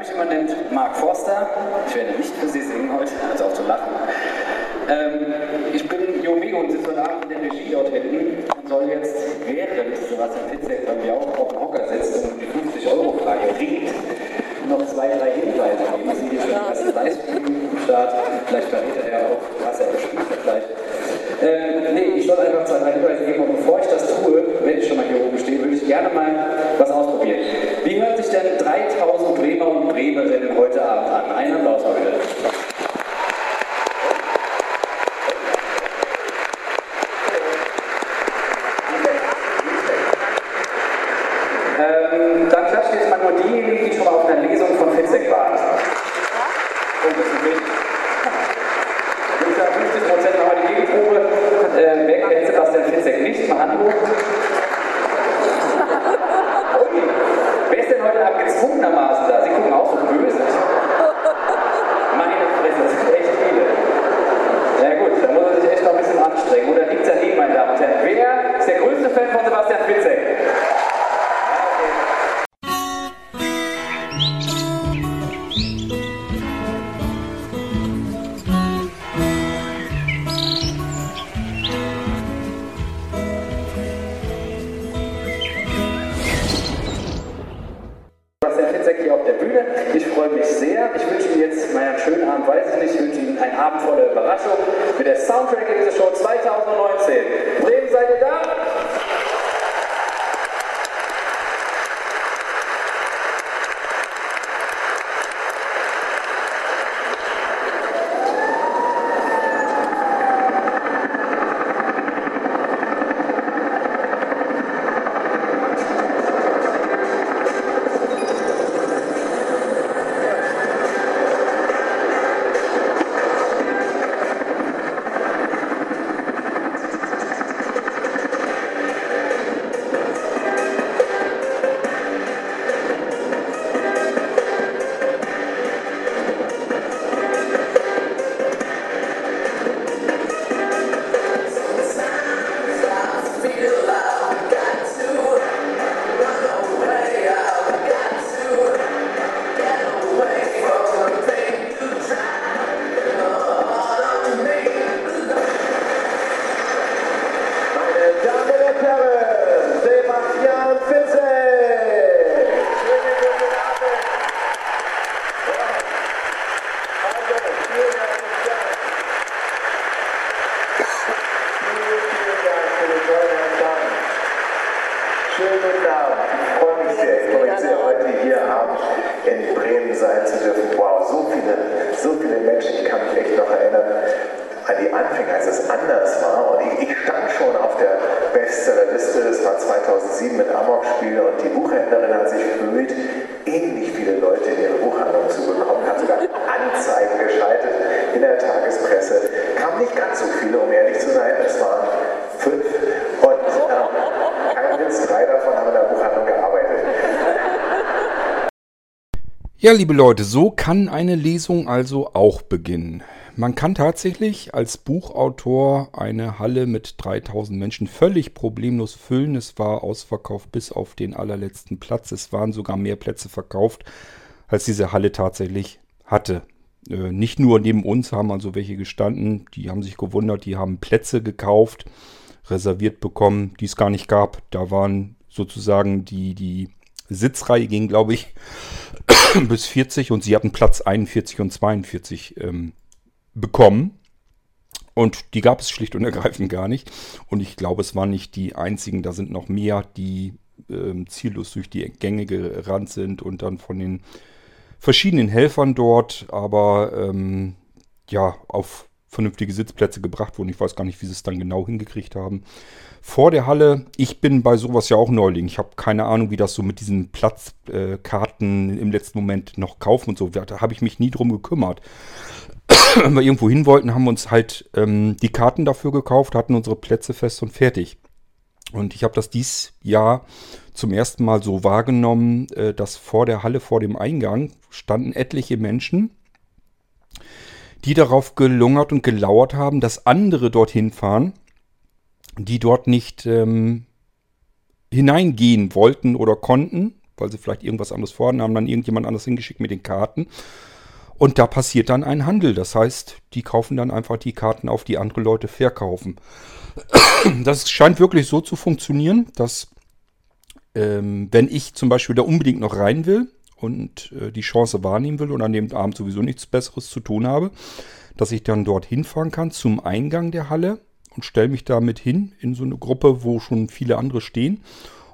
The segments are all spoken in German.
mich immer nennt Mark Forster. Ich werde nicht für Sie singen heute, also auch zu lachen. Ähm, ich bin Jomego und sitze heute Abend in der Regie dort hinten und soll jetzt, während Sebastian Fitzek bei mir auch auf dem Hocker sitzt und die 50-Euro-Frage ringt, noch zwei, drei Hinweise geben. Sie hier schon die erste Livestream am Start. Vielleicht verrät Ja, liebe Leute, so kann eine Lesung also auch beginnen. Man kann tatsächlich als Buchautor eine Halle mit 3000 Menschen völlig problemlos füllen. Es war ausverkauft bis auf den allerletzten Platz. Es waren sogar mehr Plätze verkauft, als diese Halle tatsächlich hatte. Äh, nicht nur neben uns haben also welche gestanden, die haben sich gewundert, die haben Plätze gekauft, reserviert bekommen, die es gar nicht gab. Da waren sozusagen die, die Sitzreihe ging, glaube ich, bis 40 und sie hatten Platz 41 und 42 ähm, bekommen. Und die gab es schlicht und ergreifend gar nicht. Und ich glaube, es waren nicht die einzigen, da sind noch mehr, die ähm, ziellos durch die Gänge gerannt sind und dann von den verschiedenen Helfern dort, aber ähm, ja, auf vernünftige Sitzplätze gebracht wurden. Ich weiß gar nicht, wie sie es dann genau hingekriegt haben. Vor der Halle, ich bin bei sowas ja auch Neuling. Ich habe keine Ahnung, wie das so mit diesen Platzkarten im letzten Moment noch kaufen und so. Da habe ich mich nie drum gekümmert. Wenn wir irgendwo hin wollten, haben wir uns halt ähm, die Karten dafür gekauft, hatten unsere Plätze fest und fertig. Und ich habe das dies Jahr zum ersten Mal so wahrgenommen, äh, dass vor der Halle, vor dem Eingang, standen etliche Menschen, die darauf gelungert und gelauert haben, dass andere dorthin fahren, die dort nicht ähm, hineingehen wollten oder konnten, weil sie vielleicht irgendwas anderes vorhaben, haben dann irgendjemand anders hingeschickt mit den Karten. Und da passiert dann ein Handel. Das heißt, die kaufen dann einfach die Karten auf, die andere Leute verkaufen. Das scheint wirklich so zu funktionieren, dass ähm, wenn ich zum Beispiel da unbedingt noch rein will und äh, die Chance wahrnehmen will und an dem Abend sowieso nichts Besseres zu tun habe, dass ich dann dort hinfahren kann zum Eingang der Halle und stelle mich damit hin in so eine Gruppe, wo schon viele andere stehen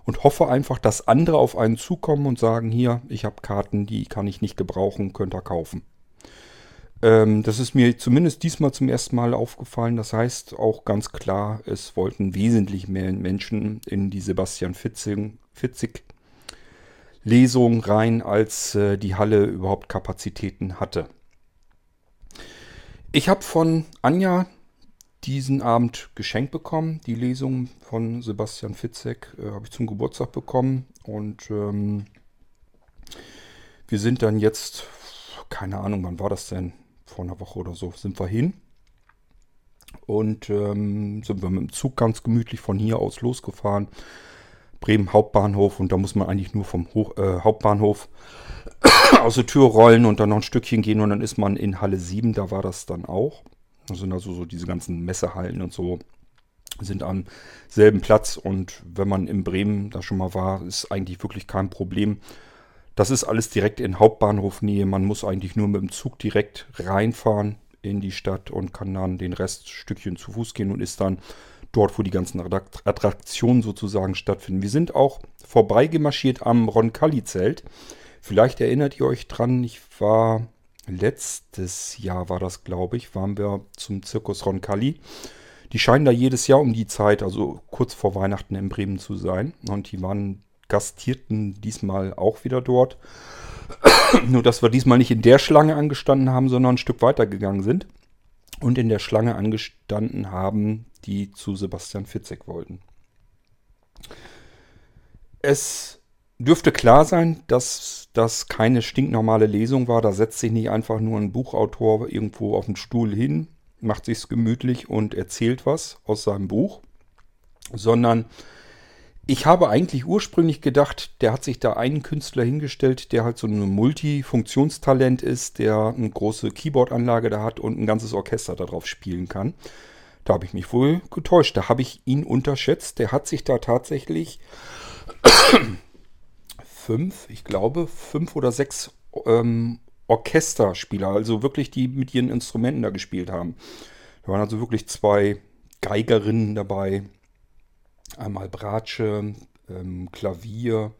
und hoffe einfach, dass andere auf einen zukommen und sagen, hier, ich habe Karten, die kann ich nicht gebrauchen, könnt ihr kaufen. Ähm, das ist mir zumindest diesmal zum ersten Mal aufgefallen. Das heißt auch ganz klar, es wollten wesentlich mehr Menschen in die Sebastian Fitzing, Fitzig Lesung rein, als äh, die Halle überhaupt Kapazitäten hatte. Ich habe von Anja diesen Abend geschenkt bekommen. Die Lesung von Sebastian Fitzek äh, habe ich zum Geburtstag bekommen. Und ähm, wir sind dann jetzt, keine Ahnung, wann war das denn? Vor einer Woche oder so sind wir hin. Und ähm, sind wir mit dem Zug ganz gemütlich von hier aus losgefahren. Bremen Hauptbahnhof und da muss man eigentlich nur vom Hoch, äh, Hauptbahnhof aus der Tür rollen und dann noch ein Stückchen gehen und dann ist man in Halle 7, da war das dann auch. Das sind also so diese ganzen Messehallen und so sind am selben Platz und wenn man in Bremen da schon mal war, ist eigentlich wirklich kein Problem. Das ist alles direkt in Hauptbahnhofnähe. Man muss eigentlich nur mit dem Zug direkt reinfahren in die Stadt und kann dann den Rest Stückchen zu Fuß gehen und ist dann dort, wo die ganzen Attraktionen sozusagen stattfinden. Wir sind auch vorbeigemarschiert am Roncalli-Zelt. Vielleicht erinnert ihr euch dran, ich war letztes Jahr war das, glaube ich, waren wir zum Zirkus Roncalli. Die scheinen da jedes Jahr um die Zeit, also kurz vor Weihnachten in Bremen zu sein. Und die waren gastierten diesmal auch wieder dort. Nur, dass wir diesmal nicht in der Schlange angestanden haben, sondern ein Stück weiter gegangen sind. Und in der Schlange angestanden haben, die zu Sebastian Fitzek wollten. Es dürfte klar sein, dass das keine stinknormale Lesung war. Da setzt sich nicht einfach nur ein Buchautor irgendwo auf den Stuhl hin, macht sich's gemütlich und erzählt was aus seinem Buch, sondern ich habe eigentlich ursprünglich gedacht, der hat sich da einen Künstler hingestellt, der halt so ein Multifunktionstalent ist, der eine große Keyboardanlage da hat und ein ganzes Orchester darauf spielen kann. Da habe ich mich wohl getäuscht. Da habe ich ihn unterschätzt. Der hat sich da tatsächlich fünf, ich glaube, fünf oder sechs ähm, Orchesterspieler, also wirklich die mit ihren Instrumenten da gespielt haben. Da waren also wirklich zwei Geigerinnen dabei, einmal Bratsche, ähm, Klavier,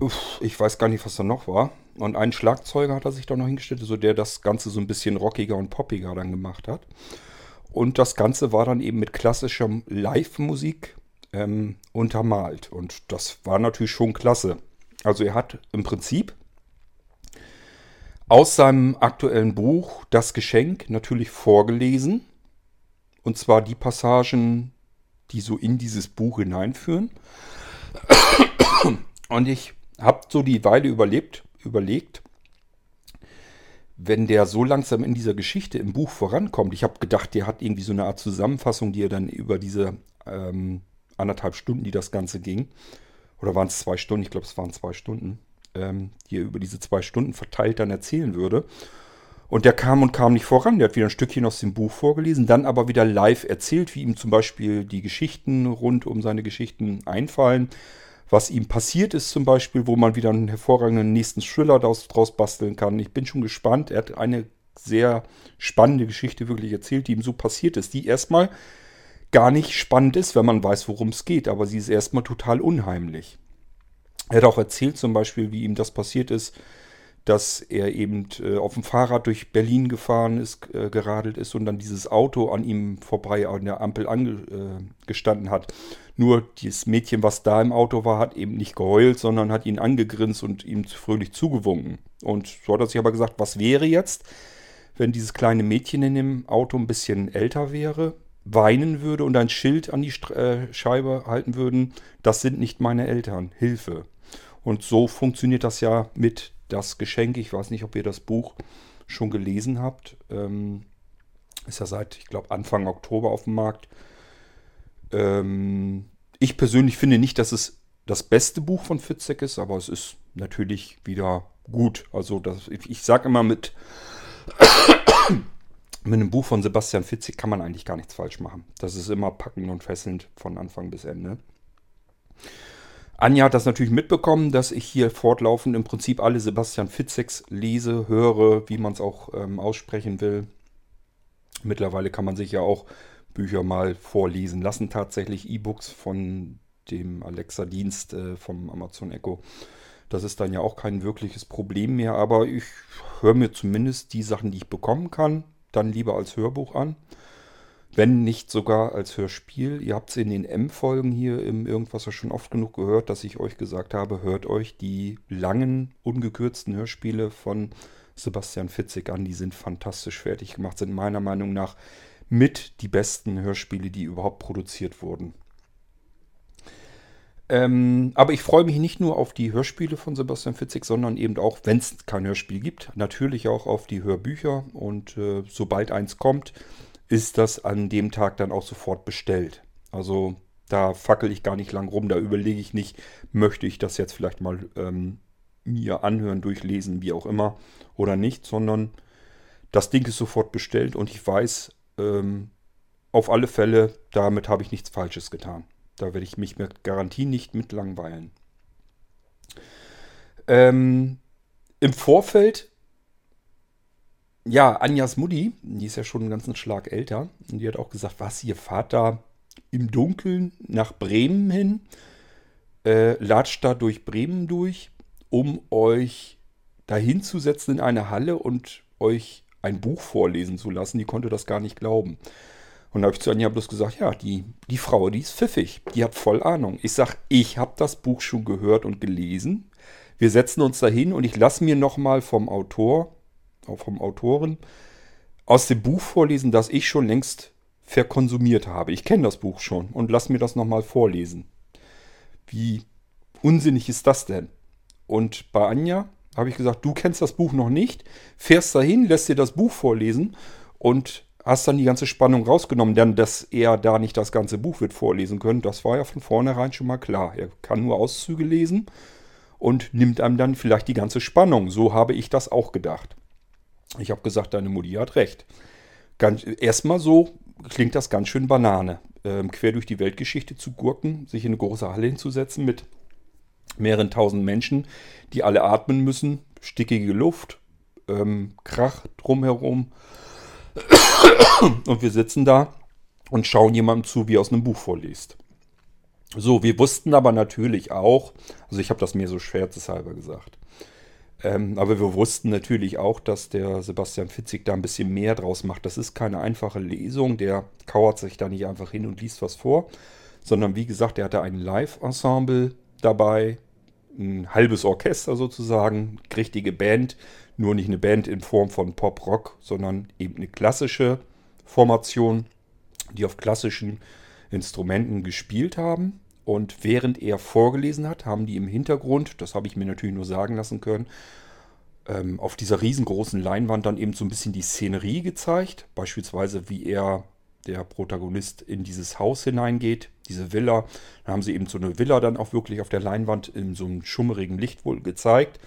Uff, ich weiß gar nicht, was da noch war. Und ein Schlagzeuger hat er sich da noch hingestellt, so der das Ganze so ein bisschen rockiger und poppiger dann gemacht hat. Und das Ganze war dann eben mit klassischer Live-Musik ähm, untermalt. Und das war natürlich schon klasse. Also er hat im Prinzip aus seinem aktuellen Buch Das Geschenk natürlich vorgelesen. Und zwar die Passagen, die so in dieses Buch hineinführen. Und ich habe so die Weile überlebt, überlegt, wenn der so langsam in dieser Geschichte im Buch vorankommt. Ich habe gedacht, der hat irgendwie so eine Art Zusammenfassung, die er dann über diese ähm, anderthalb Stunden, die das Ganze ging, oder waren es zwei Stunden, ich glaube es waren zwei Stunden, ähm, die er über diese zwei Stunden verteilt dann erzählen würde. Und der kam und kam nicht voran. Der hat wieder ein Stückchen aus dem Buch vorgelesen, dann aber wieder live erzählt, wie ihm zum Beispiel die Geschichten rund um seine Geschichten einfallen. Was ihm passiert ist zum Beispiel, wo man wieder einen hervorragenden nächsten Thriller daraus, draus basteln kann. Ich bin schon gespannt. Er hat eine sehr spannende Geschichte wirklich erzählt, die ihm so passiert ist, die erstmal gar nicht spannend ist, wenn man weiß, worum es geht, aber sie ist erstmal total unheimlich. Er hat auch erzählt zum Beispiel, wie ihm das passiert ist, dass er eben äh, auf dem Fahrrad durch Berlin gefahren ist, äh, geradelt ist und dann dieses Auto an ihm vorbei an der Ampel angestanden äh, hat. Nur dieses Mädchen, was da im Auto war, hat eben nicht geheult, sondern hat ihn angegrinst und ihm fröhlich zugewunken. Und so hat er sich aber gesagt, was wäre jetzt, wenn dieses kleine Mädchen in dem Auto ein bisschen älter wäre weinen würde und ein Schild an die Scheibe halten würden, das sind nicht meine Eltern, Hilfe. Und so funktioniert das ja mit das Geschenk. Ich weiß nicht, ob ihr das Buch schon gelesen habt. Ähm, ist ja seit, ich glaube, Anfang Oktober auf dem Markt. Ähm, ich persönlich finde nicht, dass es das beste Buch von Fitzek ist, aber es ist natürlich wieder gut. Also das, ich sage immer mit, mit einem Buch von Sebastian Fitzek kann man eigentlich gar nichts falsch machen. Das ist immer packend und fesselnd von Anfang bis Ende. Anja hat das natürlich mitbekommen, dass ich hier fortlaufend im Prinzip alle Sebastian Fitzeks lese, höre, wie man es auch ähm, aussprechen will. Mittlerweile kann man sich ja auch Bücher mal vorlesen lassen, tatsächlich E-Books von dem Alexa-Dienst äh, vom Amazon Echo. Das ist dann ja auch kein wirkliches Problem mehr, aber ich höre mir zumindest die Sachen, die ich bekommen kann, dann lieber als Hörbuch an. Wenn nicht sogar als Hörspiel. Ihr habt es in den M-Folgen hier im Irgendwas schon oft genug gehört, dass ich euch gesagt habe, hört euch die langen, ungekürzten Hörspiele von Sebastian Fitzig an. Die sind fantastisch fertig gemacht, sind meiner Meinung nach mit die besten Hörspiele, die überhaupt produziert wurden. Ähm, aber ich freue mich nicht nur auf die Hörspiele von Sebastian Fitzig, sondern eben auch, wenn es kein Hörspiel gibt, natürlich auch auf die Hörbücher. Und äh, sobald eins kommt, ist das an dem Tag dann auch sofort bestellt. Also da fackel ich gar nicht lang rum, da überlege ich nicht, möchte ich das jetzt vielleicht mal ähm, mir anhören, durchlesen, wie auch immer, oder nicht, sondern das Ding ist sofort bestellt und ich weiß ähm, auf alle Fälle, damit habe ich nichts Falsches getan. Da werde ich mich mit Garantie nicht mit langweilen. Ähm, Im Vorfeld, ja, Anjas Mutti, die ist ja schon einen ganzen Schlag älter, und die hat auch gesagt, was, ihr fahrt da im Dunkeln nach Bremen hin, äh, latscht da durch Bremen durch, um euch dahin zu setzen in eine Halle und euch ein Buch vorlesen zu lassen. Die konnte das gar nicht glauben. Und da habe ich zu Anja bloß gesagt, ja, die, die Frau, die ist pfiffig, die hat voll Ahnung. Ich sage, ich habe das Buch schon gehört und gelesen. Wir setzen uns dahin und ich lasse mir nochmal vom Autor, auch vom Autoren, aus dem Buch vorlesen, das ich schon längst verkonsumiert habe. Ich kenne das Buch schon und lass mir das nochmal vorlesen. Wie unsinnig ist das denn? Und bei Anja habe ich gesagt, du kennst das Buch noch nicht, fährst dahin, lässt dir das Buch vorlesen und hast dann die ganze Spannung rausgenommen, denn dass er da nicht das ganze Buch wird vorlesen können, das war ja von vornherein schon mal klar. Er kann nur Auszüge lesen und nimmt einem dann vielleicht die ganze Spannung. So habe ich das auch gedacht. Ich habe gesagt, deine Mutti hat recht. erstmal so klingt das ganz schön Banane. Ähm, quer durch die Weltgeschichte zu gurken, sich in eine große Halle hinzusetzen mit mehreren tausend Menschen, die alle atmen müssen, stickige Luft, ähm, Krach drumherum und wir sitzen da und schauen jemandem zu, wie er aus einem Buch vorliest. So, wir wussten aber natürlich auch, also ich habe das mir so scherzeshalber gesagt, ähm, aber wir wussten natürlich auch, dass der Sebastian Fitzig da ein bisschen mehr draus macht. Das ist keine einfache Lesung, der kauert sich da nicht einfach hin und liest was vor, sondern wie gesagt, er hatte ein Live-Ensemble dabei, ein halbes Orchester sozusagen, richtige Band, nur nicht eine Band in Form von Pop-Rock, sondern eben eine klassische Formation, die auf klassischen Instrumenten gespielt haben. Und während er vorgelesen hat, haben die im Hintergrund, das habe ich mir natürlich nur sagen lassen können, ähm, auf dieser riesengroßen Leinwand dann eben so ein bisschen die Szenerie gezeigt. Beispielsweise, wie er, der Protagonist, in dieses Haus hineingeht, diese Villa. Da haben sie eben so eine Villa dann auch wirklich auf der Leinwand in so einem schummerigen Licht wohl gezeigt.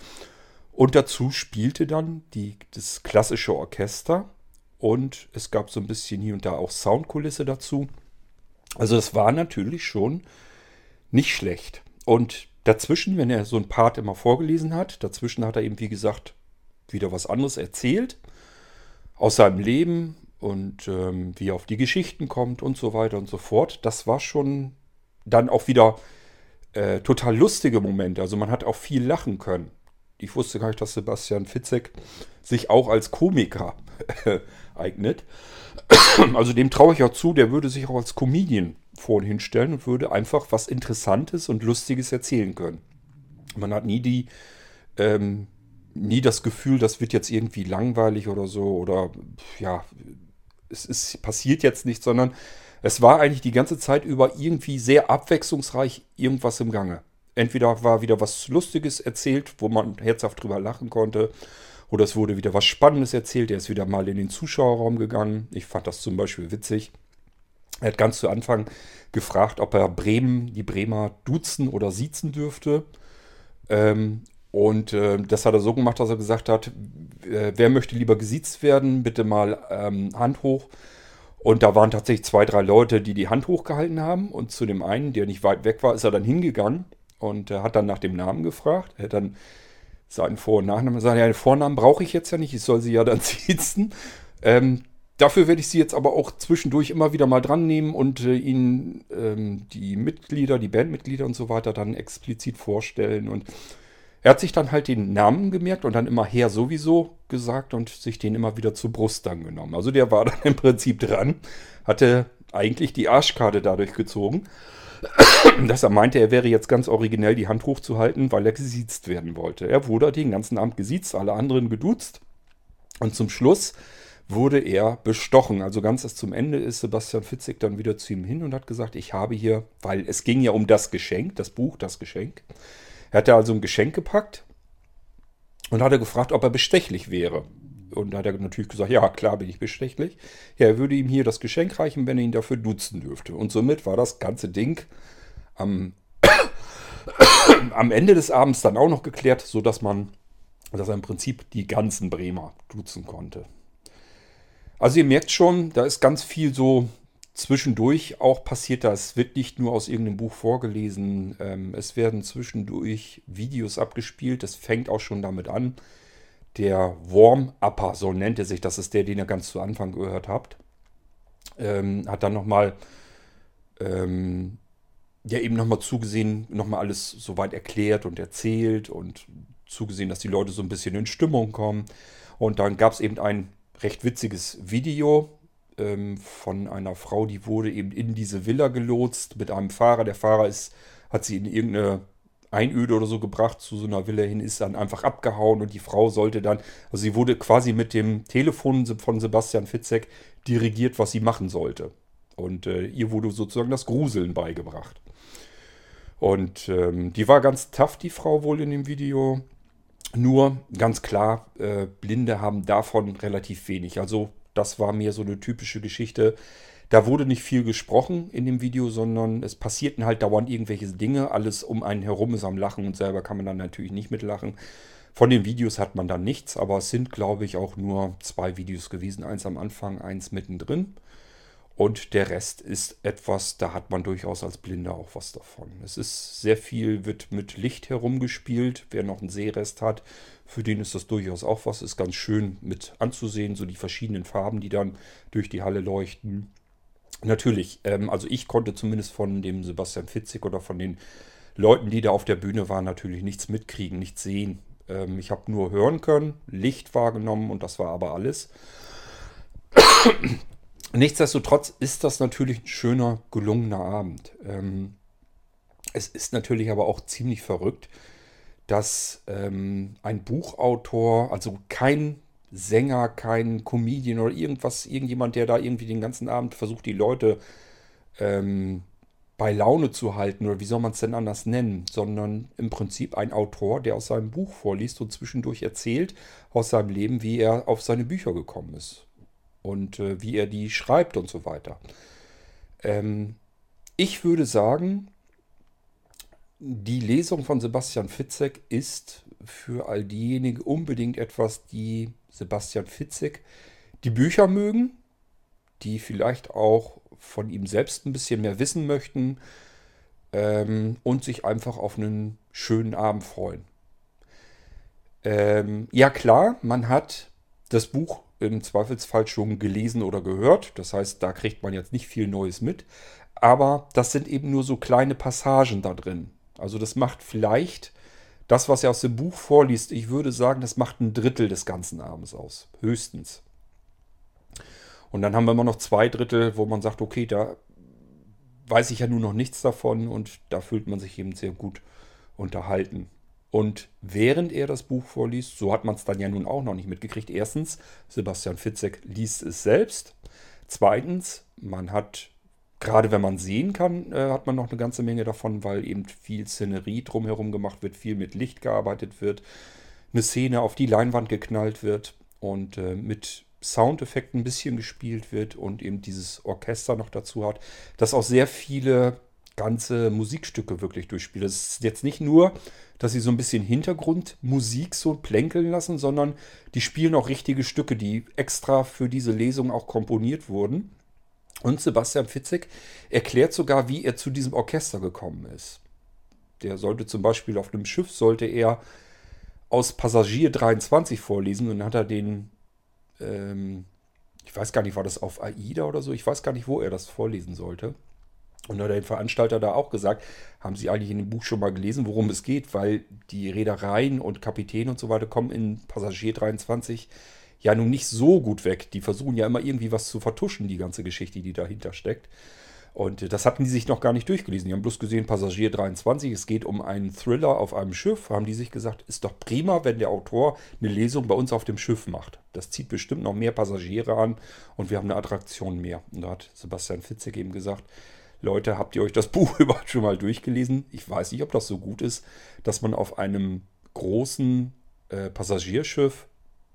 Und dazu spielte dann die, das klassische Orchester und es gab so ein bisschen hier und da auch Soundkulisse dazu. Also es war natürlich schon nicht schlecht. Und dazwischen, wenn er so ein Part immer vorgelesen hat, dazwischen hat er eben, wie gesagt, wieder was anderes erzählt aus seinem Leben und ähm, wie er auf die Geschichten kommt und so weiter und so fort. Das war schon dann auch wieder äh, total lustige Momente. Also man hat auch viel lachen können ich wusste gar nicht, dass Sebastian Fitzek sich auch als Komiker eignet. Also dem traue ich auch zu, der würde sich auch als Comedian vorhin hinstellen und würde einfach was Interessantes und Lustiges erzählen können. Man hat nie die, ähm, nie das Gefühl, das wird jetzt irgendwie langweilig oder so oder ja, es ist, passiert jetzt nicht, sondern es war eigentlich die ganze Zeit über irgendwie sehr abwechslungsreich irgendwas im Gange. Entweder war wieder was Lustiges erzählt, wo man herzhaft drüber lachen konnte, oder es wurde wieder was Spannendes erzählt. Er ist wieder mal in den Zuschauerraum gegangen. Ich fand das zum Beispiel witzig. Er hat ganz zu Anfang gefragt, ob er Bremen, die Bremer duzen oder siezen dürfte. Ähm, und äh, das hat er so gemacht, dass er gesagt hat, äh, wer möchte lieber gesiezt werden, bitte mal ähm, Hand hoch. Und da waren tatsächlich zwei, drei Leute, die die Hand hochgehalten haben. Und zu dem einen, der nicht weit weg war, ist er dann hingegangen und äh, hat dann nach dem Namen gefragt. Er hat dann seinen Vor- und Nachnamen gesagt, ja, den Vornamen brauche ich jetzt ja nicht, ich soll sie ja dann siezen. Ähm, dafür werde ich sie jetzt aber auch zwischendurch immer wieder mal dran nehmen und äh, ihnen ähm, die Mitglieder, die Bandmitglieder und so weiter dann explizit vorstellen. Und er hat sich dann halt den Namen gemerkt und dann immer her sowieso gesagt und sich den immer wieder zur Brust dann genommen. Also der war dann im Prinzip dran, hatte eigentlich die Arschkarte dadurch gezogen, dass er meinte, er wäre jetzt ganz originell die Hand hochzuhalten, weil er gesiezt werden wollte. Er wurde den ganzen Abend gesiezt, alle anderen geduzt und zum Schluss wurde er bestochen. Also ganz erst zum Ende ist Sebastian Fitzek dann wieder zu ihm hin und hat gesagt, ich habe hier, weil es ging ja um das Geschenk, das Buch, das Geschenk. Er hatte also ein Geschenk gepackt und hatte gefragt, ob er bestechlich wäre. Und da hat er natürlich gesagt, ja, klar bin ich bestechlich. Ja, er würde ihm hier das Geschenk reichen, wenn er ihn dafür duzen dürfte. Und somit war das ganze Ding am, am Ende des Abends dann auch noch geklärt, sodass man, dass er im Prinzip die ganzen Bremer duzen konnte. Also ihr merkt schon, da ist ganz viel so zwischendurch auch passiert das. Wird nicht nur aus irgendeinem Buch vorgelesen. Ähm, es werden zwischendurch Videos abgespielt. Das fängt auch schon damit an. Der Warm-Upper, so nennt er sich, das ist der, den ihr ganz zu Anfang gehört habt, ähm, hat dann nochmal ähm, ja eben nochmal zugesehen, nochmal alles soweit erklärt und erzählt und zugesehen, dass die Leute so ein bisschen in Stimmung kommen. Und dann gab es eben ein recht witziges Video, ähm, von einer Frau, die wurde eben in diese Villa gelotst mit einem Fahrer. Der Fahrer ist, hat sie in irgendeine Einöde oder so gebracht zu so einer Villa hin, ist dann einfach abgehauen und die Frau sollte dann, also sie wurde quasi mit dem Telefon von Sebastian Fitzek dirigiert, was sie machen sollte. Und äh, ihr wurde sozusagen das Gruseln beigebracht. Und ähm, die war ganz tough, die Frau wohl in dem Video. Nur ganz klar, äh, Blinde haben davon relativ wenig. Also das war mir so eine typische Geschichte. Da wurde nicht viel gesprochen in dem Video, sondern es passierten halt dauernd irgendwelche Dinge. Alles um einen herum ist am Lachen und selber kann man dann natürlich nicht mitlachen. Von den Videos hat man dann nichts, aber es sind, glaube ich, auch nur zwei Videos gewesen. Eins am Anfang, eins mittendrin. Und der Rest ist etwas, da hat man durchaus als Blinder auch was davon. Es ist sehr viel, wird mit Licht herumgespielt. Wer noch einen Sehrest hat, für den ist das durchaus auch was. Ist ganz schön mit anzusehen, so die verschiedenen Farben, die dann durch die Halle leuchten. Natürlich, ähm, also ich konnte zumindest von dem Sebastian Fitzig oder von den Leuten, die da auf der Bühne waren, natürlich nichts mitkriegen, nichts sehen. Ähm, ich habe nur hören können, Licht wahrgenommen und das war aber alles. Nichtsdestotrotz ist das natürlich ein schöner, gelungener Abend. Ähm, es ist natürlich aber auch ziemlich verrückt, dass ähm, ein Buchautor, also kein Sänger, kein Comedian oder irgendwas, irgendjemand, der da irgendwie den ganzen Abend versucht, die Leute ähm, bei Laune zu halten oder wie soll man es denn anders nennen, sondern im Prinzip ein Autor, der aus seinem Buch vorliest und zwischendurch erzählt aus seinem Leben, wie er auf seine Bücher gekommen ist und äh, wie er die schreibt und so weiter. Ähm, ich würde sagen, die Lesung von Sebastian Fitzek ist für all diejenigen unbedingt etwas, die Sebastian Fitzek die Bücher mögen, die vielleicht auch von ihm selbst ein bisschen mehr wissen möchten ähm, und sich einfach auf einen schönen Abend freuen. Ähm, ja klar, man hat das Buch im Zweifelsfall schon gelesen oder gehört. Das heißt, da kriegt man jetzt nicht viel Neues mit. Aber das sind eben nur so kleine Passagen da drin. Also das macht vielleicht das, was er aus dem Buch vorliest, ich würde sagen, das macht ein Drittel des ganzen Abends aus. Höchstens. Und dann haben wir immer noch zwei Drittel, wo man sagt, okay, da weiß ich ja nur noch nichts davon und da fühlt man sich eben sehr gut unterhalten. Und während er das Buch vorliest, so hat man es dann ja nun auch noch nicht mitgekriegt. Erstens, Sebastian Fitzek liest es selbst. Zweitens, man hat Gerade wenn man sehen kann, äh, hat man noch eine ganze Menge davon, weil eben viel Szenerie drumherum gemacht wird, viel mit Licht gearbeitet wird, eine Szene auf die Leinwand geknallt wird und äh, mit Soundeffekt ein bisschen gespielt wird und eben dieses Orchester noch dazu hat, das auch sehr viele ganze Musikstücke wirklich durchspielt. Es ist jetzt nicht nur, dass sie so ein bisschen Hintergrundmusik so plänkeln lassen, sondern die spielen auch richtige Stücke, die extra für diese Lesung auch komponiert wurden. Und Sebastian Fitzek erklärt sogar, wie er zu diesem Orchester gekommen ist. Der sollte zum Beispiel auf einem Schiff, sollte er aus Passagier 23 vorlesen und dann hat er den, ähm, ich weiß gar nicht, war das auf AIDA oder so, ich weiß gar nicht, wo er das vorlesen sollte. Und hat der Veranstalter da auch gesagt, haben Sie eigentlich in dem Buch schon mal gelesen, worum es geht, weil die Reedereien und Kapitäne und so weiter kommen in Passagier 23 ja nun nicht so gut weg. Die versuchen ja immer irgendwie was zu vertuschen, die ganze Geschichte, die dahinter steckt. Und das hatten die sich noch gar nicht durchgelesen. Die haben bloß gesehen, Passagier 23, es geht um einen Thriller auf einem Schiff. Haben die sich gesagt, ist doch prima, wenn der Autor eine Lesung bei uns auf dem Schiff macht. Das zieht bestimmt noch mehr Passagiere an und wir haben eine Attraktion mehr. Und da hat Sebastian Fitzek eben gesagt, Leute, habt ihr euch das Buch überhaupt schon mal durchgelesen? Ich weiß nicht, ob das so gut ist, dass man auf einem großen äh, Passagierschiff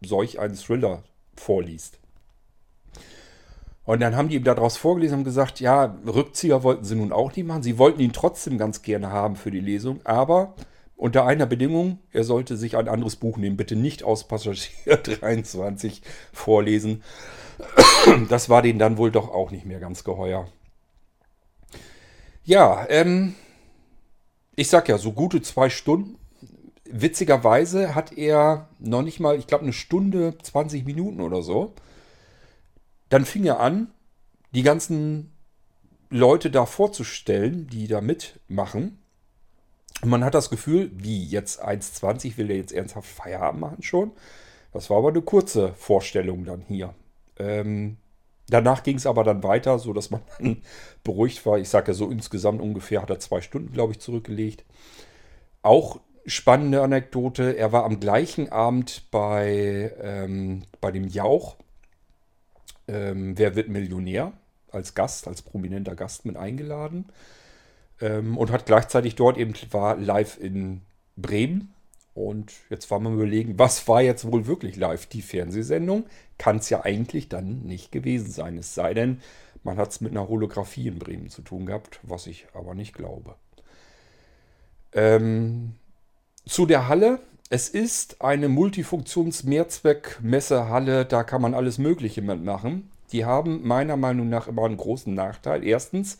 solch einen Thriller vorliest. Und dann haben die ihm daraus vorgelesen und gesagt, ja, Rückzieher wollten sie nun auch nicht machen. Sie wollten ihn trotzdem ganz gerne haben für die Lesung, aber unter einer Bedingung, er sollte sich ein anderes Buch nehmen. Bitte nicht aus Passagier 23 vorlesen. Das war denen dann wohl doch auch nicht mehr ganz geheuer. Ja, ähm, ich sag ja, so gute zwei Stunden witzigerweise hat er noch nicht mal, ich glaube, eine Stunde, 20 Minuten oder so. Dann fing er an, die ganzen Leute da vorzustellen, die da mitmachen. Und man hat das Gefühl, wie jetzt 1,20 will der jetzt ernsthaft Feierabend machen schon. Das war aber eine kurze Vorstellung dann hier. Ähm, danach ging es aber dann weiter, so dass man dann beruhigt war. Ich sage ja so insgesamt ungefähr hat er zwei Stunden, glaube ich, zurückgelegt. Auch spannende Anekdote. Er war am gleichen Abend bei, ähm, bei dem Jauch. Ähm, Wer wird Millionär? Als Gast, als prominenter Gast mit eingeladen. Ähm, und hat gleichzeitig dort eben war live in Bremen. Und jetzt war man überlegen, was war jetzt wohl wirklich live? Die Fernsehsendung kann es ja eigentlich dann nicht gewesen sein. Es sei denn, man hat es mit einer Holographie in Bremen zu tun gehabt, was ich aber nicht glaube. Ähm, zu der Halle. Es ist eine Multifunktions-Mehrzweck-Messehalle, da kann man alles Mögliche mitmachen. Die haben meiner Meinung nach immer einen großen Nachteil. Erstens,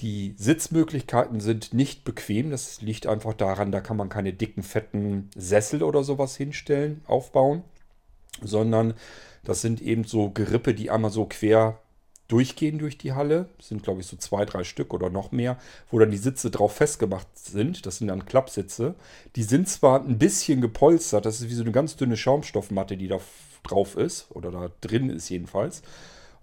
die Sitzmöglichkeiten sind nicht bequem. Das liegt einfach daran, da kann man keine dicken, fetten Sessel oder sowas hinstellen, aufbauen, sondern das sind eben so Gerippe, die einmal so quer durchgehen durch die Halle. Das sind, glaube ich, so zwei, drei Stück oder noch mehr, wo dann die Sitze drauf festgemacht sind. Das sind dann Klappsitze. Die sind zwar ein bisschen gepolstert, das ist wie so eine ganz dünne Schaumstoffmatte, die da drauf ist, oder da drin ist jedenfalls.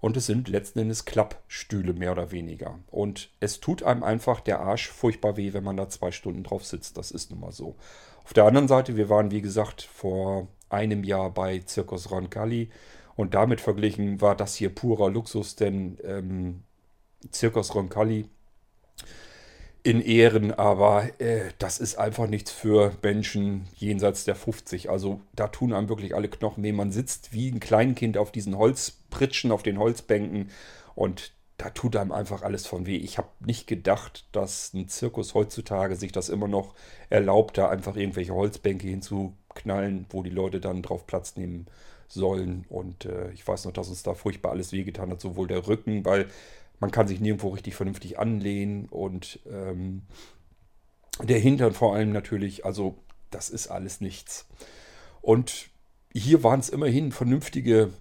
Und es sind letzten Endes Klappstühle, mehr oder weniger. Und es tut einem einfach der Arsch furchtbar weh, wenn man da zwei Stunden drauf sitzt. Das ist nun mal so. Auf der anderen Seite, wir waren, wie gesagt, vor einem Jahr bei Circus Roncalli und damit verglichen war das hier purer Luxus, denn ähm, Circus Roncalli in Ehren, aber äh, das ist einfach nichts für Menschen jenseits der 50. Also da tun einem wirklich alle Knochen weh. Man sitzt wie ein Kleinkind auf diesen Holzpritschen, auf den Holzbänken und da tut einem einfach alles von weh. Ich habe nicht gedacht, dass ein Zirkus heutzutage sich das immer noch erlaubt, da einfach irgendwelche Holzbänke hinzuknallen, wo die Leute dann drauf Platz nehmen sollen. Und äh, ich weiß noch, dass uns da furchtbar alles wehgetan hat, sowohl der Rücken, weil man kann sich nirgendwo richtig vernünftig anlehnen und ähm, der Hintern vor allem natürlich, also das ist alles nichts. Und hier waren es immerhin vernünftige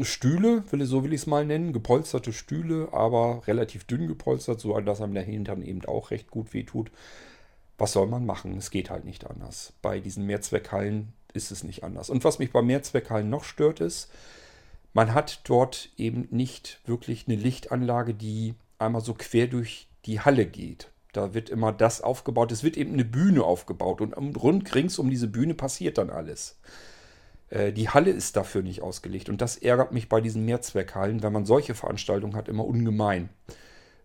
Stühle, will, so will ich es mal nennen, gepolsterte Stühle, aber relativ dünn gepolstert, so dass einem der Hintern eben auch recht gut wehtut. Was soll man machen? Es geht halt nicht anders. Bei diesen Mehrzweckhallen ist es nicht anders. Und was mich bei Mehrzweckhallen noch stört, ist, man hat dort eben nicht wirklich eine Lichtanlage, die einmal so quer durch die Halle geht. Da wird immer das aufgebaut. Es wird eben eine Bühne aufgebaut und rund rings um diese Bühne passiert dann alles. Äh, die Halle ist dafür nicht ausgelegt und das ärgert mich bei diesen Mehrzweckhallen, wenn man solche Veranstaltungen hat, immer ungemein.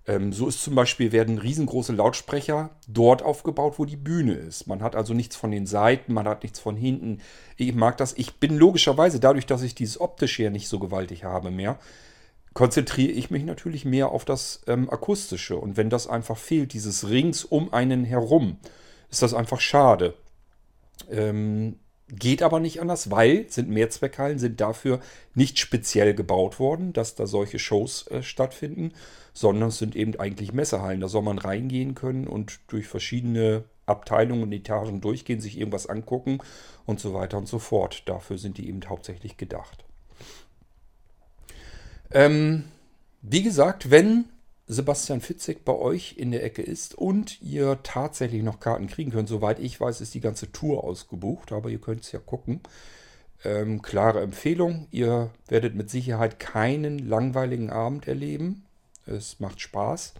Ähm, so ist zum Beispiel, werden riesengroße Lautsprecher dort aufgebaut, wo die Bühne ist. Man hat also nichts von den Seiten, man hat nichts von hinten. Ich mag das. Ich bin logischerweise, dadurch, dass ich dieses optische ja nicht so gewaltig habe mehr, konzentriere ich mich natürlich mehr auf das ähm, Akustische. Und wenn das einfach fehlt, dieses Rings um einen herum, ist das einfach schade. Ähm, geht aber nicht anders, weil sind Mehrzweckhallen sind dafür nicht speziell gebaut worden, dass da solche Shows äh, stattfinden, sondern es sind eben eigentlich Messehallen. Da soll man reingehen können und durch verschiedene Abteilungen und Etagen durchgehen, sich irgendwas angucken und so weiter und so fort. Dafür sind die eben hauptsächlich gedacht. Ähm, wie gesagt, wenn Sebastian Fitzek bei euch in der Ecke ist und ihr tatsächlich noch Karten kriegen könnt, soweit ich weiß, ist die ganze Tour ausgebucht, aber ihr könnt es ja gucken. Ähm, klare Empfehlung, ihr werdet mit Sicherheit keinen langweiligen Abend erleben. Es macht Spaß.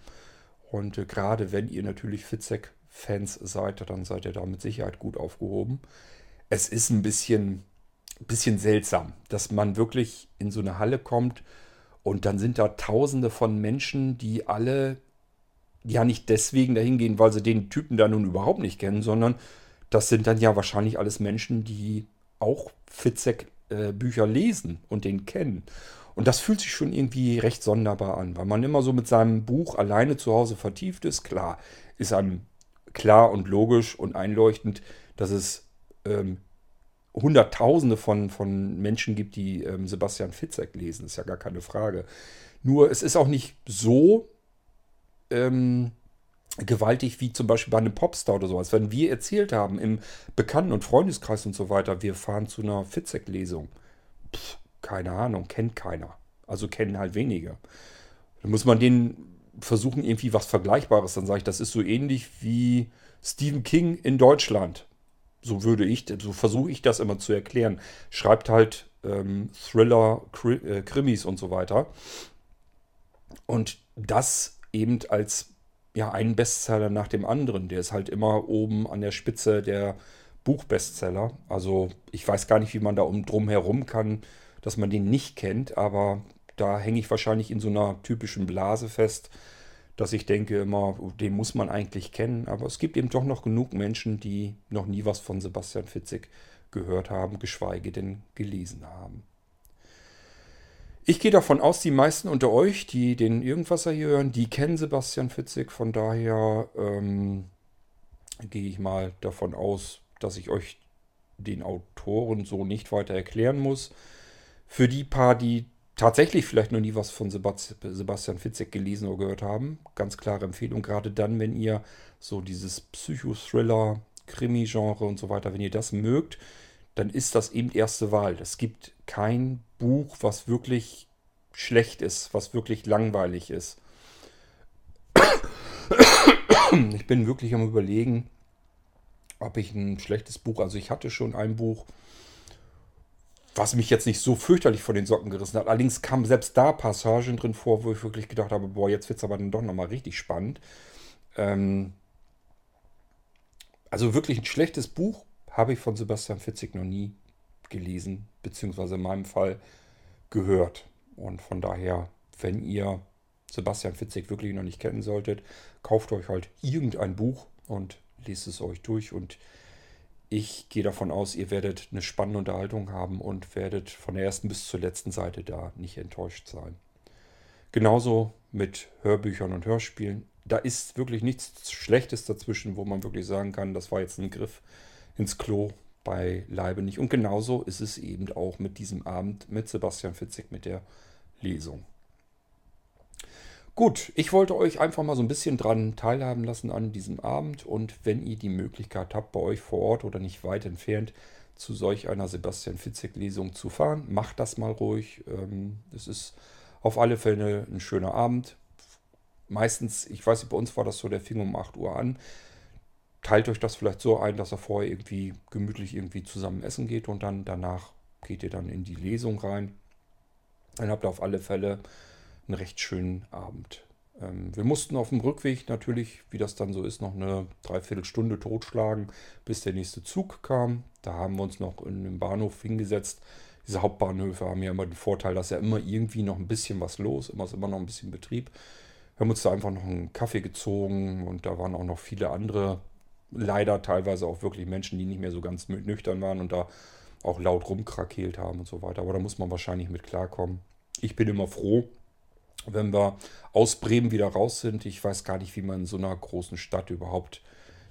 Und äh, gerade wenn ihr natürlich Fitzek-Fans seid, dann seid ihr da mit Sicherheit gut aufgehoben. Es ist ein bisschen, bisschen seltsam, dass man wirklich in so eine Halle kommt und dann sind da tausende von Menschen, die alle ja nicht deswegen dahin gehen, weil sie den Typen da nun überhaupt nicht kennen, sondern das sind dann ja wahrscheinlich alles Menschen, die auch Fitzek-Bücher äh, lesen und den kennen. Und das fühlt sich schon irgendwie recht sonderbar an, weil man immer so mit seinem Buch alleine zu Hause vertieft ist. Klar, ist einem klar und logisch und einleuchtend, dass es ähm, Hunderttausende von, von Menschen gibt, die ähm, Sebastian Fitzek lesen. Ist ja gar keine Frage. Nur es ist auch nicht so ähm, gewaltig wie zum Beispiel bei einem Popstar oder sowas. Wenn wir erzählt haben im Bekannten- und Freundeskreis und so weiter, wir fahren zu einer Fitzek-Lesung. Keine Ahnung, kennt keiner. Also kennen halt wenige. Dann muss man denen versuchen, irgendwie was Vergleichbares. Dann sage ich, das ist so ähnlich wie Stephen King in Deutschland. So würde ich, so versuche ich das immer zu erklären. Schreibt halt ähm, Thriller, äh, Krimis und so weiter. Und das eben als ja, einen Bestseller nach dem anderen. Der ist halt immer oben an der Spitze der Buchbestseller. Also ich weiß gar nicht, wie man da um drum herum kann, dass man den nicht kennt, aber da hänge ich wahrscheinlich in so einer typischen Blase fest, dass ich denke immer, den muss man eigentlich kennen. Aber es gibt eben doch noch genug Menschen, die noch nie was von Sebastian Fitzek gehört haben, geschweige denn gelesen haben. Ich gehe davon aus, die meisten unter euch, die den Irgendwasser hier hören, die kennen Sebastian Fitzek. Von daher ähm, gehe ich mal davon aus, dass ich euch den Autoren so nicht weiter erklären muss. Für die paar, die tatsächlich vielleicht noch nie was von Sebastian Fitzek gelesen oder gehört haben, ganz klare Empfehlung, gerade dann, wenn ihr so dieses Psychothriller, Krimi-Genre und so weiter, wenn ihr das mögt, dann ist das eben erste Wahl. Es gibt kein Buch, was wirklich schlecht ist, was wirklich langweilig ist. Ich bin wirklich am Überlegen, ob ich ein schlechtes Buch, also ich hatte schon ein Buch, was mich jetzt nicht so fürchterlich von den Socken gerissen hat. Allerdings kamen selbst da Passagen drin vor, wo ich wirklich gedacht habe, boah, jetzt wird es aber dann doch nochmal richtig spannend. Ähm also wirklich ein schlechtes Buch habe ich von Sebastian Fitzig noch nie gelesen, beziehungsweise in meinem Fall gehört. Und von daher, wenn ihr Sebastian Fitzig wirklich noch nicht kennen solltet, kauft euch halt irgendein Buch und lest es euch durch und ich gehe davon aus, ihr werdet eine spannende Unterhaltung haben und werdet von der ersten bis zur letzten Seite da nicht enttäuscht sein. Genauso mit Hörbüchern und Hörspielen. Da ist wirklich nichts Schlechtes dazwischen, wo man wirklich sagen kann, das war jetzt ein Griff ins Klo bei Leibe nicht. Und genauso ist es eben auch mit diesem Abend mit Sebastian Fitzig mit der Lesung. Gut, ich wollte euch einfach mal so ein bisschen dran teilhaben lassen an diesem Abend und wenn ihr die Möglichkeit habt, bei euch vor Ort oder nicht weit entfernt zu solch einer Sebastian Fitzek-Lesung zu fahren, macht das mal ruhig. Ähm, es ist auf alle Fälle ein schöner Abend. Meistens, ich weiß nicht, bei uns war das so, der fing um 8 Uhr an. Teilt euch das vielleicht so ein, dass er vorher irgendwie gemütlich irgendwie zusammen essen geht und dann danach geht ihr dann in die Lesung rein. Dann habt ihr auf alle Fälle einen recht schönen Abend. Ähm, wir mussten auf dem Rückweg natürlich, wie das dann so ist, noch eine Dreiviertelstunde totschlagen, bis der nächste Zug kam. Da haben wir uns noch in den Bahnhof hingesetzt. Diese Hauptbahnhöfe haben ja immer den Vorteil, dass ja immer irgendwie noch ein bisschen was los, immer ist immer noch ein bisschen Betrieb. Wir haben uns da einfach noch einen Kaffee gezogen und da waren auch noch viele andere, leider teilweise auch wirklich Menschen, die nicht mehr so ganz nüchtern waren und da auch laut rumkrakeelt haben und so weiter. Aber da muss man wahrscheinlich mit klarkommen. Ich bin immer froh, wenn wir aus Bremen wieder raus sind. Ich weiß gar nicht, wie man in so einer großen Stadt überhaupt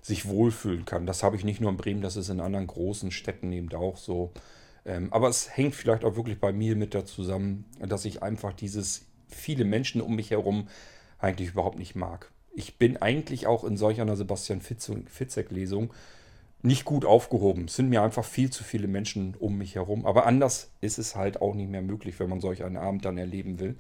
sich wohlfühlen kann. Das habe ich nicht nur in Bremen, das ist in anderen großen Städten eben auch so. Ähm, aber es hängt vielleicht auch wirklich bei mir mit da zusammen, dass ich einfach dieses viele Menschen um mich herum eigentlich überhaupt nicht mag. Ich bin eigentlich auch in solch einer Sebastian Fitzek-Lesung nicht gut aufgehoben. Es sind mir einfach viel zu viele Menschen um mich herum. Aber anders ist es halt auch nicht mehr möglich, wenn man solch einen Abend dann erleben will.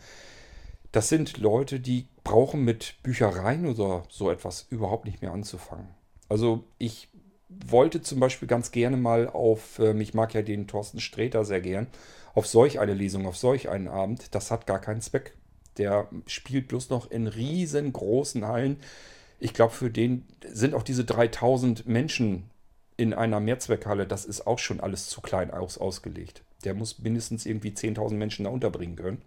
Das sind Leute, die brauchen mit Büchereien oder so etwas überhaupt nicht mehr anzufangen. Also ich wollte zum Beispiel ganz gerne mal auf, ähm, ich mag ja den Thorsten Sträter sehr gern, auf solch eine Lesung, auf solch einen Abend. Das hat gar keinen Zweck. Der spielt bloß noch in riesengroßen Hallen. Ich glaube, für den sind auch diese 3000 Menschen in einer Mehrzweckhalle, das ist auch schon alles zu klein aus, ausgelegt. Der muss mindestens irgendwie 10.000 Menschen da unterbringen können.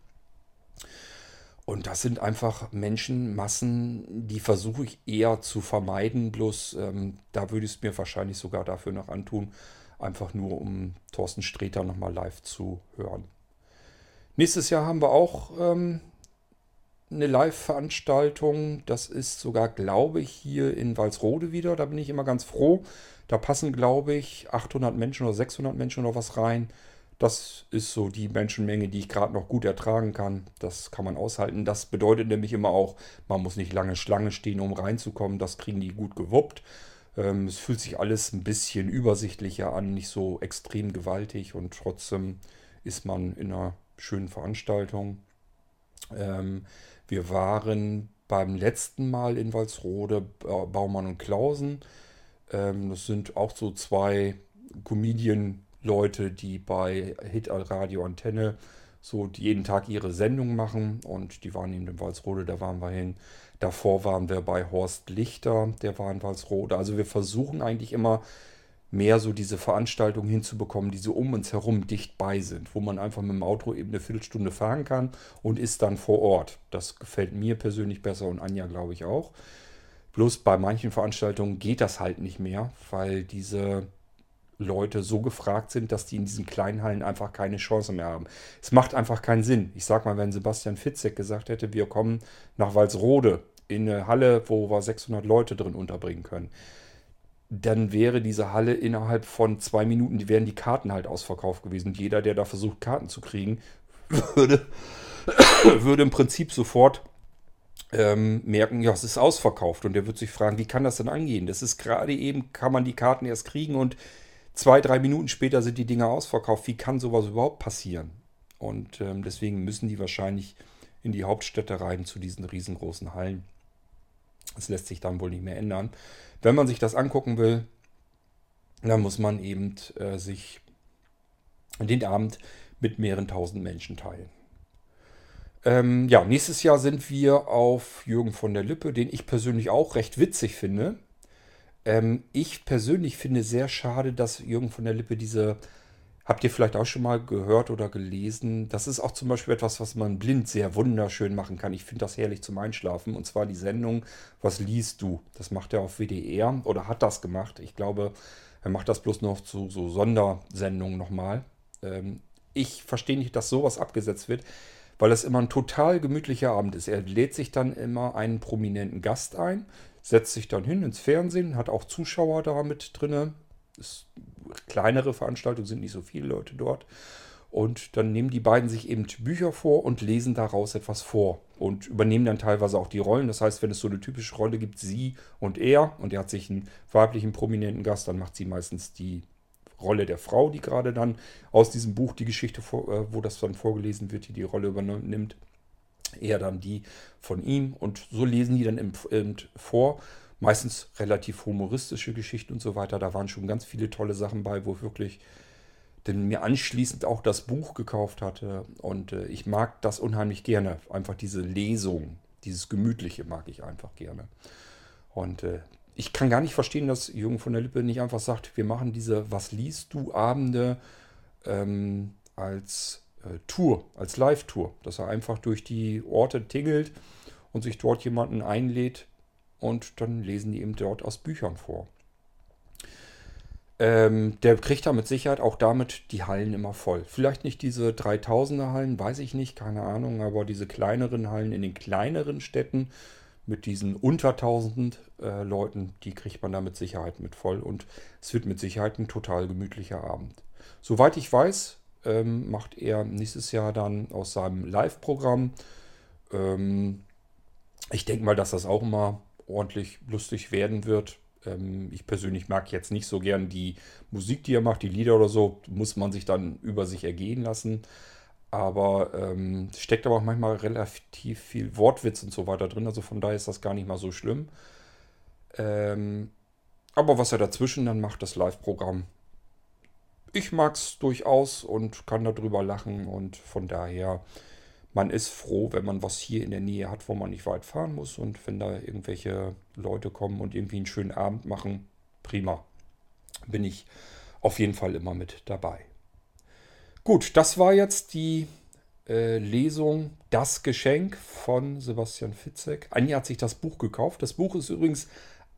Und das sind einfach Menschenmassen, die versuche ich eher zu vermeiden. Bloß ähm, da würde ich es mir wahrscheinlich sogar dafür noch antun, einfach nur um Thorsten Sträter nochmal live zu hören. Nächstes Jahr haben wir auch ähm, eine Live-Veranstaltung. Das ist sogar, glaube ich, hier in Walsrode wieder. Da bin ich immer ganz froh. Da passen, glaube ich, 800 Menschen oder 600 Menschen oder was rein. Das ist so die Menschenmenge, die ich gerade noch gut ertragen kann. Das kann man aushalten. Das bedeutet nämlich immer auch, man muss nicht lange Schlange stehen, um reinzukommen. Das kriegen die gut gewuppt. Ähm, es fühlt sich alles ein bisschen übersichtlicher an, nicht so extrem gewaltig und trotzdem ist man in einer schönen Veranstaltung. Ähm, wir waren beim letzten Mal in Walsrode, Baumann und Klausen. Ähm, das sind auch so zwei Comedian- Leute, die bei Hit Radio Antenne so jeden Tag ihre Sendung machen und die waren eben in Walsrode, da waren wir hin. Davor waren wir bei Horst Lichter, der war in Walsrode. Also wir versuchen eigentlich immer mehr so diese Veranstaltungen hinzubekommen, die so um uns herum dicht bei sind, wo man einfach mit dem Auto eben eine Viertelstunde fahren kann und ist dann vor Ort. Das gefällt mir persönlich besser und Anja glaube ich auch. Bloß bei manchen Veranstaltungen geht das halt nicht mehr, weil diese Leute so gefragt sind, dass die in diesen kleinen Hallen einfach keine Chance mehr haben. Es macht einfach keinen Sinn. Ich sag mal, wenn Sebastian Fitzek gesagt hätte, wir kommen nach Walsrode in eine Halle, wo wir 600 Leute drin unterbringen können, dann wäre diese Halle innerhalb von zwei Minuten, die wären die Karten halt ausverkauft gewesen. Jeder, der da versucht, Karten zu kriegen, würde, würde im Prinzip sofort ähm, merken, ja, es ist ausverkauft. Und der wird sich fragen, wie kann das denn angehen? Das ist gerade eben, kann man die Karten erst kriegen und zwei, drei Minuten später sind die Dinger ausverkauft. Wie kann sowas überhaupt passieren? Und ähm, deswegen müssen die wahrscheinlich in die Hauptstädte rein zu diesen riesengroßen Hallen. Das lässt sich dann wohl nicht mehr ändern. Wenn man sich das angucken will, dann muss man eben äh, sich den Abend mit mehreren tausend Menschen teilen. Ähm, ja, nächstes Jahr sind wir auf Jürgen von der Lippe, den ich persönlich auch recht witzig finde. Ähm, ich persönlich finde sehr schade, dass Jürgen von der Lippe diese, habt ihr vielleicht auch schon mal gehört oder gelesen, das ist auch zum Beispiel etwas, was man blind sehr wunderschön machen kann. Ich finde das herrlich zum Einschlafen. Und zwar die Sendung Was liest du? Das macht er auf WDR oder hat das gemacht. Ich glaube, er macht das bloß noch zu so Sondersendungen nochmal. Ähm, ich verstehe nicht, dass sowas abgesetzt wird, weil es immer ein total gemütlicher Abend ist. Er lädt sich dann immer einen prominenten Gast ein, setzt sich dann hin ins Fernsehen, hat auch Zuschauer da mit drin. Ist kleinere Veranstaltungen, sind nicht so viele Leute dort. Und dann nehmen die beiden sich eben Bücher vor und lesen daraus etwas vor und übernehmen dann teilweise auch die Rollen. Das heißt, wenn es so eine typische Rolle gibt, sie und er, und er hat sich einen weiblichen prominenten Gast, dann macht sie meistens die Rolle der Frau, die gerade dann aus diesem Buch die Geschichte, äh, wo das dann vorgelesen wird, die die Rolle übernimmt eher dann die von ihm. Und so lesen die dann im, im, vor. Meistens relativ humoristische Geschichten und so weiter. Da waren schon ganz viele tolle Sachen bei, wo ich wirklich denn mir anschließend auch das Buch gekauft hatte. Und äh, ich mag das unheimlich gerne. Einfach diese Lesung, dieses Gemütliche mag ich einfach gerne. Und äh, ich kann gar nicht verstehen, dass Jürgen von der Lippe nicht einfach sagt, wir machen diese Was liest du Abende ähm, als Tour, als Live-Tour, dass er einfach durch die Orte tingelt und sich dort jemanden einlädt und dann lesen die eben dort aus Büchern vor. Ähm, der kriegt da mit Sicherheit auch damit die Hallen immer voll. Vielleicht nicht diese 3000er Hallen, weiß ich nicht, keine Ahnung, aber diese kleineren Hallen in den kleineren Städten mit diesen unter 1000 äh, Leuten, die kriegt man da mit Sicherheit mit voll und es wird mit Sicherheit ein total gemütlicher Abend. Soweit ich weiß, ähm, macht er nächstes Jahr dann aus seinem Live-Programm. Ähm, ich denke mal, dass das auch immer ordentlich lustig werden wird. Ähm, ich persönlich mag jetzt nicht so gern die Musik, die er macht, die Lieder oder so, muss man sich dann über sich ergehen lassen. Aber ähm, steckt aber auch manchmal relativ viel Wortwitz und so weiter drin. Also von daher ist das gar nicht mal so schlimm. Ähm, aber was er dazwischen dann macht, das Live-Programm. Ich mag es durchaus und kann darüber lachen. Und von daher, man ist froh, wenn man was hier in der Nähe hat, wo man nicht weit fahren muss. Und wenn da irgendwelche Leute kommen und irgendwie einen schönen Abend machen, prima. Bin ich auf jeden Fall immer mit dabei. Gut, das war jetzt die äh, Lesung Das Geschenk von Sebastian Fitzek. Anja hat sich das Buch gekauft. Das Buch ist übrigens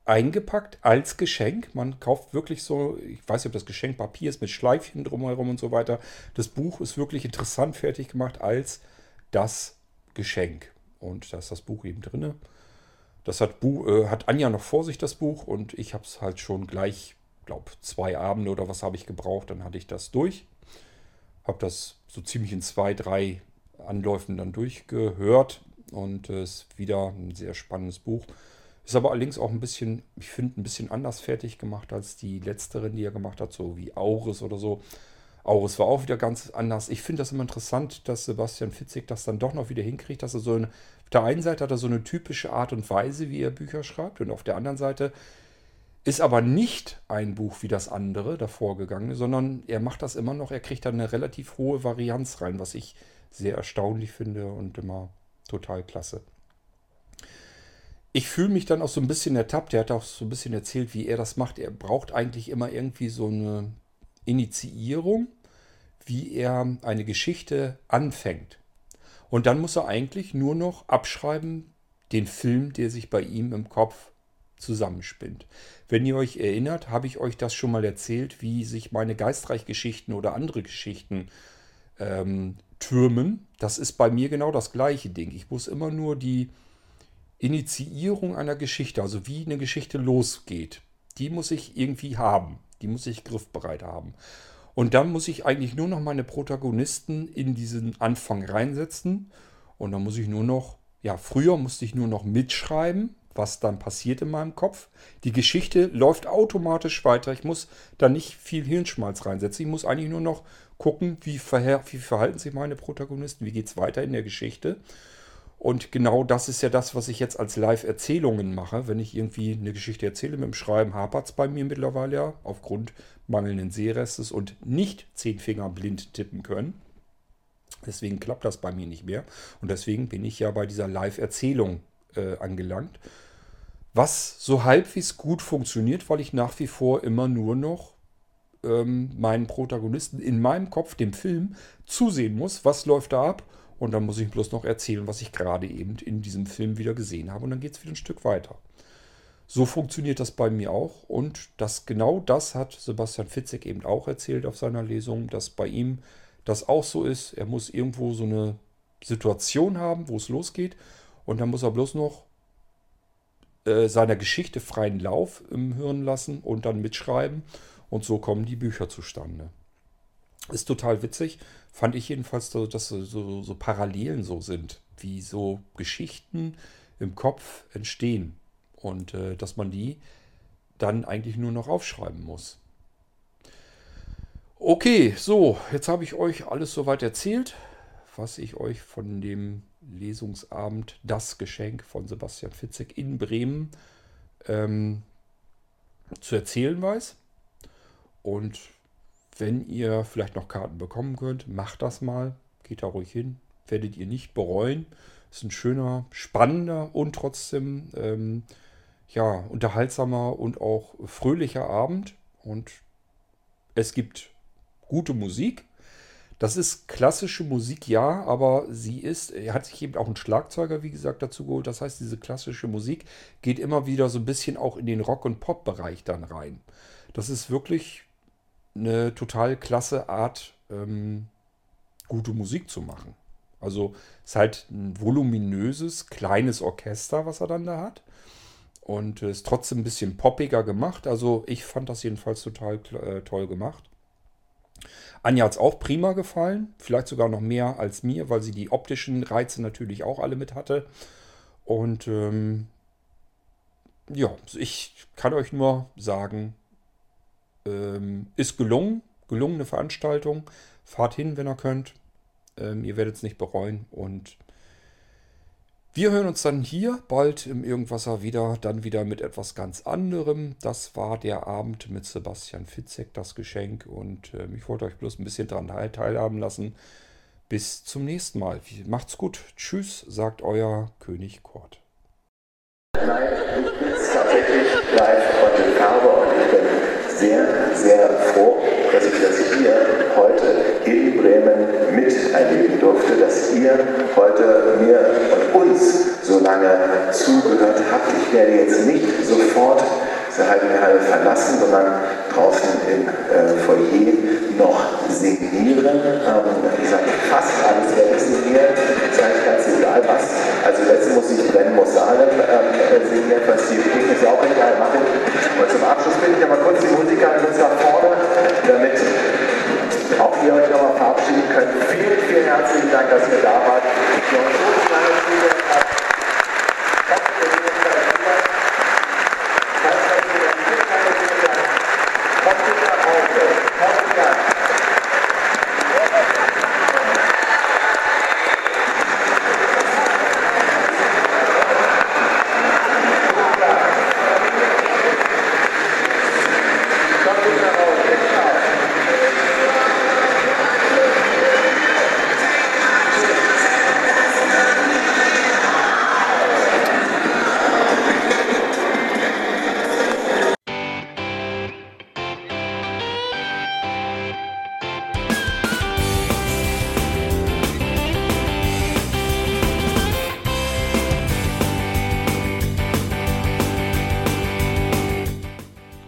eingepackt als Geschenk. Man kauft wirklich so, ich weiß nicht, ob das Geschenkpapier ist mit Schleifchen drumherum und so weiter. Das Buch ist wirklich interessant fertig gemacht als das Geschenk. Und da ist das Buch eben drin. Das hat, Bu äh, hat Anja noch vor sich, das Buch. Und ich habe es halt schon gleich, glaube zwei Abende oder was habe ich gebraucht. Dann hatte ich das durch. Habe das so ziemlich in zwei, drei Anläufen dann durchgehört und es äh, ist wieder ein sehr spannendes Buch. Ist aber allerdings auch ein bisschen, ich finde, ein bisschen anders fertig gemacht als die letzteren, die er gemacht hat, so wie Auris oder so. Auris war auch wieder ganz anders. Ich finde das immer interessant, dass Sebastian Fitzig das dann doch noch wieder hinkriegt, dass er so eine, auf der einen Seite hat er so eine typische Art und Weise, wie er Bücher schreibt, und auf der anderen Seite ist aber nicht ein Buch wie das andere davor gegangen, sondern er macht das immer noch. Er kriegt da eine relativ hohe Varianz rein, was ich sehr erstaunlich finde und immer total klasse. Ich fühle mich dann auch so ein bisschen ertappt. Er hat auch so ein bisschen erzählt, wie er das macht. Er braucht eigentlich immer irgendwie so eine Initiierung, wie er eine Geschichte anfängt. Und dann muss er eigentlich nur noch abschreiben, den Film, der sich bei ihm im Kopf zusammenspinnt. Wenn ihr euch erinnert, habe ich euch das schon mal erzählt, wie sich meine Geistreichgeschichten oder andere Geschichten ähm, türmen. Das ist bei mir genau das gleiche Ding. Ich muss immer nur die Initiierung einer Geschichte, also wie eine Geschichte losgeht, die muss ich irgendwie haben. Die muss ich griffbereit haben. Und dann muss ich eigentlich nur noch meine Protagonisten in diesen Anfang reinsetzen. Und dann muss ich nur noch, ja, früher musste ich nur noch mitschreiben, was dann passiert in meinem Kopf. Die Geschichte läuft automatisch weiter. Ich muss da nicht viel Hirnschmalz reinsetzen. Ich muss eigentlich nur noch gucken, wie, verhalten sich meine Protagonisten, wie geht es weiter in der Geschichte. Und genau das ist ja das, was ich jetzt als Live-Erzählungen mache. Wenn ich irgendwie eine Geschichte erzähle mit dem Schreiben, hapert es bei mir mittlerweile ja aufgrund mangelnden Sehrestes und nicht zehn Finger blind tippen können. Deswegen klappt das bei mir nicht mehr. Und deswegen bin ich ja bei dieser Live-Erzählung äh, angelangt. Was so halbwegs gut funktioniert, weil ich nach wie vor immer nur noch ähm, meinen Protagonisten in meinem Kopf, dem Film, zusehen muss, was läuft da ab. Und dann muss ich bloß noch erzählen, was ich gerade eben in diesem Film wieder gesehen habe. Und dann geht es wieder ein Stück weiter. So funktioniert das bei mir auch. Und das genau das hat Sebastian Fitzek eben auch erzählt auf seiner Lesung, dass bei ihm das auch so ist. Er muss irgendwo so eine Situation haben, wo es losgeht. Und dann muss er bloß noch äh, seiner Geschichte freien Lauf im Hirn lassen und dann mitschreiben. Und so kommen die Bücher zustande. Ist total witzig. Fand ich jedenfalls, dass so, so, so Parallelen so sind, wie so Geschichten im Kopf entstehen. Und äh, dass man die dann eigentlich nur noch aufschreiben muss. Okay, so, jetzt habe ich euch alles soweit erzählt, was ich euch von dem Lesungsabend Das Geschenk von Sebastian Fitzek in Bremen ähm, zu erzählen weiß. Und wenn ihr vielleicht noch Karten bekommen könnt, macht das mal. Geht da ruhig hin. Werdet ihr nicht bereuen. Ist ein schöner, spannender und trotzdem ähm, ja, unterhaltsamer und auch fröhlicher Abend. Und es gibt gute Musik. Das ist klassische Musik, ja, aber sie ist, er hat sich eben auch einen Schlagzeuger, wie gesagt, dazu geholt. Das heißt, diese klassische Musik geht immer wieder so ein bisschen auch in den Rock- und Pop-Bereich dann rein. Das ist wirklich eine total klasse Art, ähm, gute Musik zu machen. Also ist halt ein voluminöses, kleines Orchester, was er dann da hat. Und ist trotzdem ein bisschen poppiger gemacht. Also ich fand das jedenfalls total äh, toll gemacht. Anja hat es auch prima gefallen. Vielleicht sogar noch mehr als mir, weil sie die optischen Reize natürlich auch alle mit hatte. Und ähm, ja, ich kann euch nur sagen, ähm, ist gelungen. Gelungene Veranstaltung. Fahrt hin, wenn ihr könnt. Ähm, ihr werdet es nicht bereuen. Und wir hören uns dann hier bald im Irgendwasser wieder, dann wieder mit etwas ganz anderem. Das war der Abend mit Sebastian Fitzek, das Geschenk. Und äh, ich wollte euch bloß ein bisschen daran teilhaben lassen. Bis zum nächsten Mal. Macht's gut. Tschüss, sagt euer König Kort. Bin tatsächlich live in Farbe und ich sehr, sehr froh, dass ich das hier heute in Bremen miterleben durfte, dass ihr heute mir und uns so lange zugehört habt. Ich werde jetzt nicht sofort diese Heiligenhalle verlassen, sondern draußen im äh, Foyer noch signieren. Ähm, ich sage fast alles werde ich signieren, das ist eigentlich ganz egal was. Also letztens muss ich brennen, muss Salem äh, signieren, was die Technik auch egal machen. Und zum Abschluss bitte ich aber kurz die Musiker ganz nach vorne, damit auch ihr euch nochmal verabschieden könnt. Vielen, vielen herzlichen Dank, dass ihr da wart.